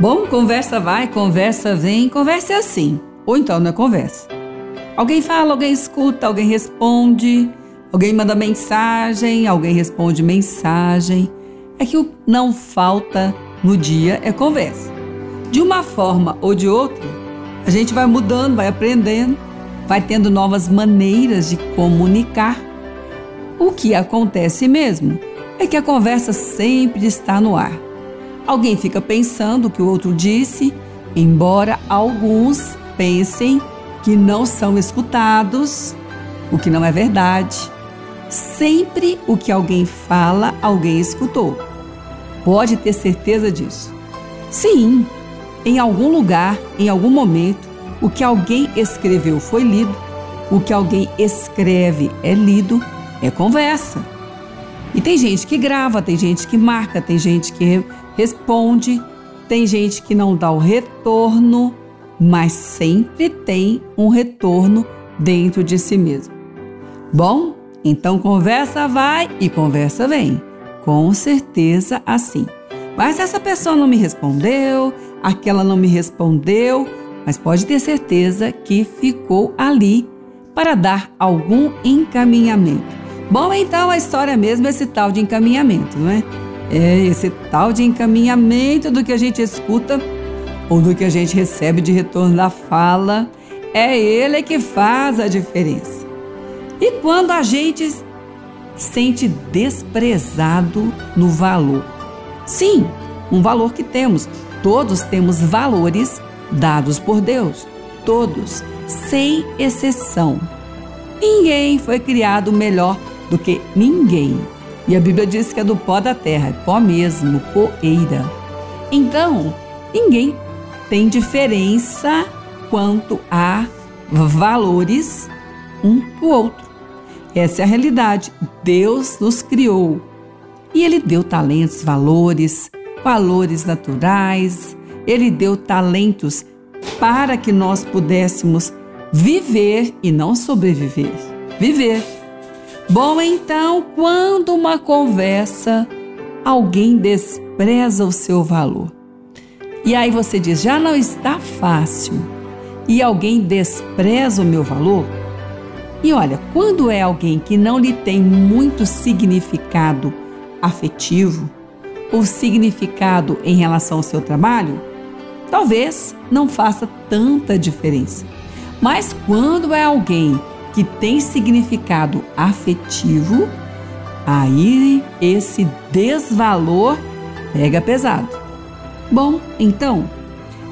Bom, conversa vai, conversa vem, conversa é assim. Ou então não é conversa. Alguém fala, alguém escuta, alguém responde, alguém manda mensagem, alguém responde mensagem. É que o não falta no dia é conversa. De uma forma ou de outra, a gente vai mudando, vai aprendendo, vai tendo novas maneiras de comunicar. O que acontece mesmo é que a conversa sempre está no ar. Alguém fica pensando o que o outro disse, embora alguns pensem que não são escutados, o que não é verdade. Sempre o que alguém fala, alguém escutou. Pode ter certeza disso. Sim, em algum lugar, em algum momento, o que alguém escreveu foi lido, o que alguém escreve é lido, é conversa. E tem gente que grava, tem gente que marca, tem gente que responde, tem gente que não dá o retorno, mas sempre tem um retorno dentro de si mesmo. Bom, então conversa vai e conversa vem. Com certeza assim. Mas essa pessoa não me respondeu, aquela não me respondeu, mas pode ter certeza que ficou ali para dar algum encaminhamento. Bom, então a história mesmo é esse tal de encaminhamento, não é? É esse tal de encaminhamento do que a gente escuta ou do que a gente recebe de retorno da fala. É ele que faz a diferença. E quando a gente sente desprezado no valor? Sim, um valor que temos. Todos temos valores dados por Deus. Todos, sem exceção. Ninguém foi criado melhor do que ninguém. E a Bíblia diz que é do pó da terra, é pó mesmo, poeira. Então, ninguém tem diferença quanto a valores um do outro. Essa é a realidade. Deus nos criou e Ele deu talentos, valores, valores naturais, Ele deu talentos para que nós pudéssemos viver e não sobreviver. Viver. Bom, então, quando uma conversa alguém despreza o seu valor, e aí você diz, já não está fácil, e alguém despreza o meu valor, e olha, quando é alguém que não lhe tem muito significado afetivo ou significado em relação ao seu trabalho, talvez não faça tanta diferença. Mas quando é alguém que tem significado afetivo, aí esse desvalor pega pesado. Bom, então,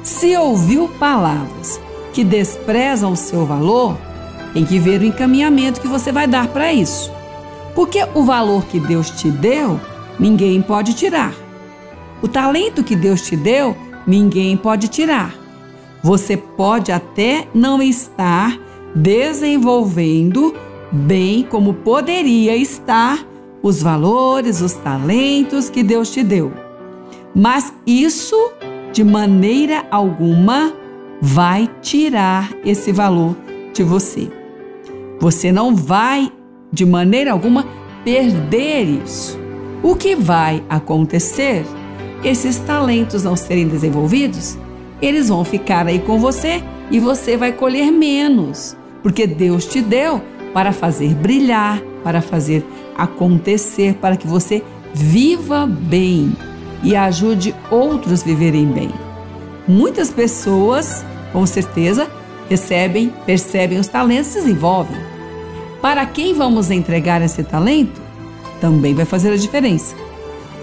se ouviu palavras que desprezam o seu valor, tem que ver o encaminhamento que você vai dar para isso. Porque o valor que Deus te deu, ninguém pode tirar. O talento que Deus te deu, ninguém pode tirar. Você pode até não estar desenvolvendo bem como poderia estar os valores, os talentos que Deus te deu. Mas isso, de maneira alguma, vai tirar esse valor de você. Você não vai, de maneira alguma, perder isso. O que vai acontecer? Esses talentos não serem desenvolvidos, eles vão ficar aí com você e você vai colher menos porque Deus te deu para fazer brilhar, para fazer acontecer, para que você viva bem e ajude outros a viverem bem. Muitas pessoas, com certeza, recebem, percebem os talentos e desenvolvem. Para quem vamos entregar esse talento, também vai fazer a diferença.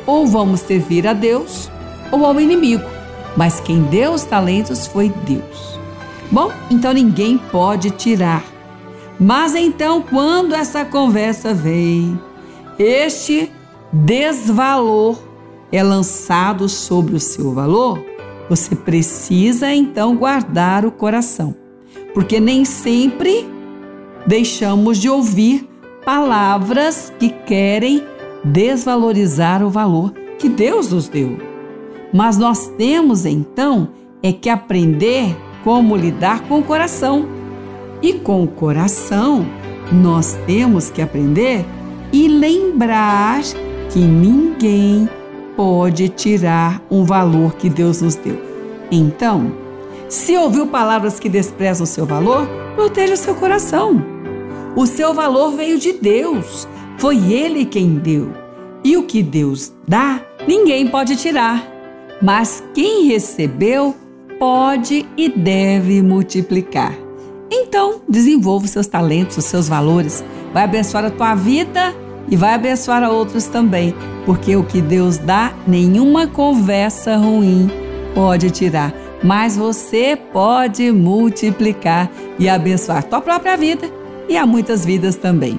Ou vamos servir a Deus ou ao inimigo, mas quem deu os talentos foi Deus. Bom, então ninguém pode tirar. Mas então, quando essa conversa vem, este desvalor é lançado sobre o seu valor, você precisa então guardar o coração, porque nem sempre deixamos de ouvir palavras que querem desvalorizar o valor que Deus nos deu. Mas nós temos então é que aprender como lidar com o coração. E com o coração, nós temos que aprender e lembrar que ninguém pode tirar um valor que Deus nos deu. Então, se ouviu palavras que desprezam o seu valor, proteja seu coração. O seu valor veio de Deus, foi Ele quem deu. E o que Deus dá, ninguém pode tirar. Mas quem recebeu, pode e deve multiplicar. Então, desenvolva os seus talentos, os seus valores. Vai abençoar a tua vida e vai abençoar a outros também, porque o que Deus dá, nenhuma conversa ruim pode tirar, mas você pode multiplicar e abençoar tua própria vida e a muitas vidas também.